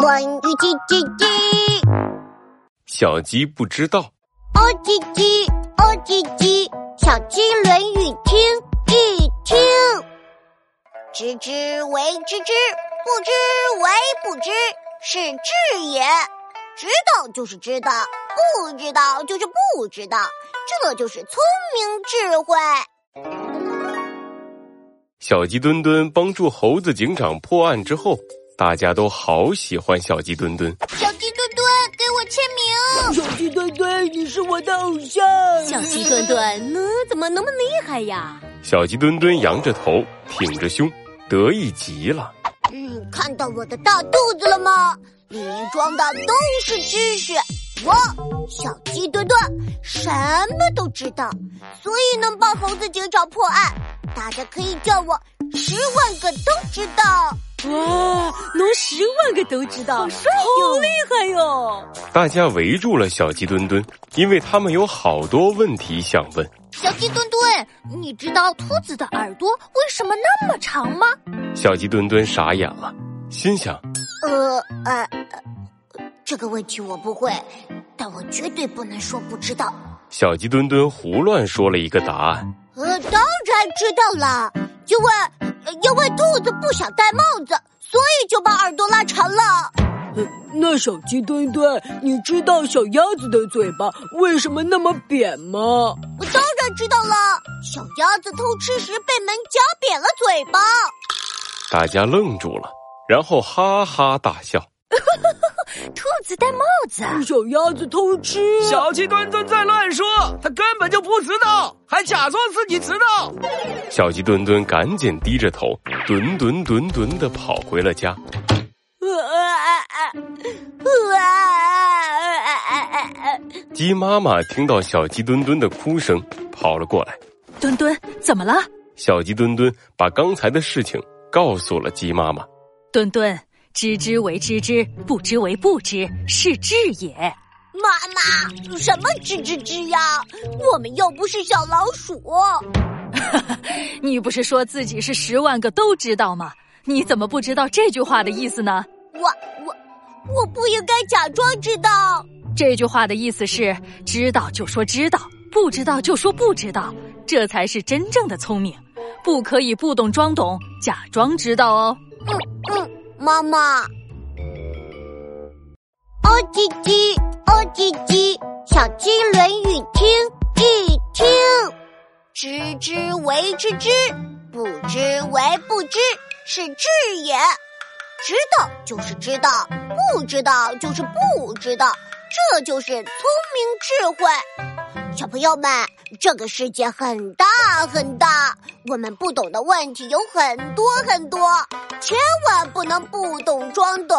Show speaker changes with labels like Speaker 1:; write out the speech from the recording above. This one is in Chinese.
Speaker 1: 关于叽叽叽，
Speaker 2: 小鸡不知道。
Speaker 1: 哦叽叽，哦叽叽，小鸡论语听一听。知之为知之，不知为不知，是知也。知道就是知道，不知道就是不知道，这就是聪明智慧。
Speaker 2: 小鸡墩墩帮助猴子警长破案之后，大家都好喜欢小鸡墩墩。
Speaker 1: 小鸡墩墩，给我签名。
Speaker 3: 小鸡墩墩，你是我的偶像。
Speaker 4: 小鸡墩墩，呢怎么那么厉害呀？
Speaker 2: 小鸡墩墩扬着头，挺着胸，得意极了。
Speaker 1: 嗯，看到我的大肚子了吗？里面装的都是知识。我小鸡墩墩什么都知道，所以能帮猴子警长破案。大家可以叫我十万个都知道。
Speaker 4: 哇，能十万个都知道，好帅
Speaker 3: 好厉害哟！
Speaker 2: 大家围住了小鸡墩墩，因为他们有好多问题想问。
Speaker 4: 小鸡墩墩，你知道兔子的耳朵为什么那么长吗？
Speaker 2: 小鸡墩墩傻眼了，心想：
Speaker 1: 呃呃，这个问题我不会，但我绝对不能说不知道。
Speaker 2: 小鸡墩墩胡乱说了一个答案。
Speaker 1: 呃，当然知道了，因为因为兔子不想戴帽子，所以就把耳朵拉长了。
Speaker 3: 呃，那小鸡墩墩，你知道小鸭子的嘴巴为什么那么扁吗？
Speaker 1: 我当然知道了，小鸭子偷吃时被门夹扁了嘴巴。
Speaker 2: 大家愣住了，然后哈哈大笑。
Speaker 4: 兔子戴帽子，
Speaker 3: 小鸭子偷吃。
Speaker 5: 小鸡墩墩在乱说，他根本就不知道，还假装自己知道。
Speaker 2: 小鸡墩墩赶紧低着头，墩墩墩墩的跑回了家。鸡妈妈听到小鸡墩墩的哭声，跑了过来。
Speaker 4: 墩墩，怎么了？
Speaker 2: 小鸡墩墩把刚才的事情告诉了鸡妈妈。
Speaker 4: 墩墩。知之为知之，不知为不知，是知也。
Speaker 1: 妈妈，什么知知知呀？我们又不是小老鼠。
Speaker 4: 你不是说自己是十万个都知道吗？你怎么不知道这句话的意思呢？
Speaker 1: 我我我不应该假装知道。
Speaker 4: 这句话的意思是：知道就说知道，不知道就说不知道，这才是真正的聪明。不可以不懂装懂，假装知道哦。
Speaker 1: 嗯嗯。妈妈，哦叽叽，哦叽叽，小鸡论语听一听。知之为知之，不知为不知，是智也。知道就是知道，不知道就是不知道，这就是聪明智慧。小朋友们，这个世界很大很大，我们不懂的问题有很多很多。千万不能不懂装懂。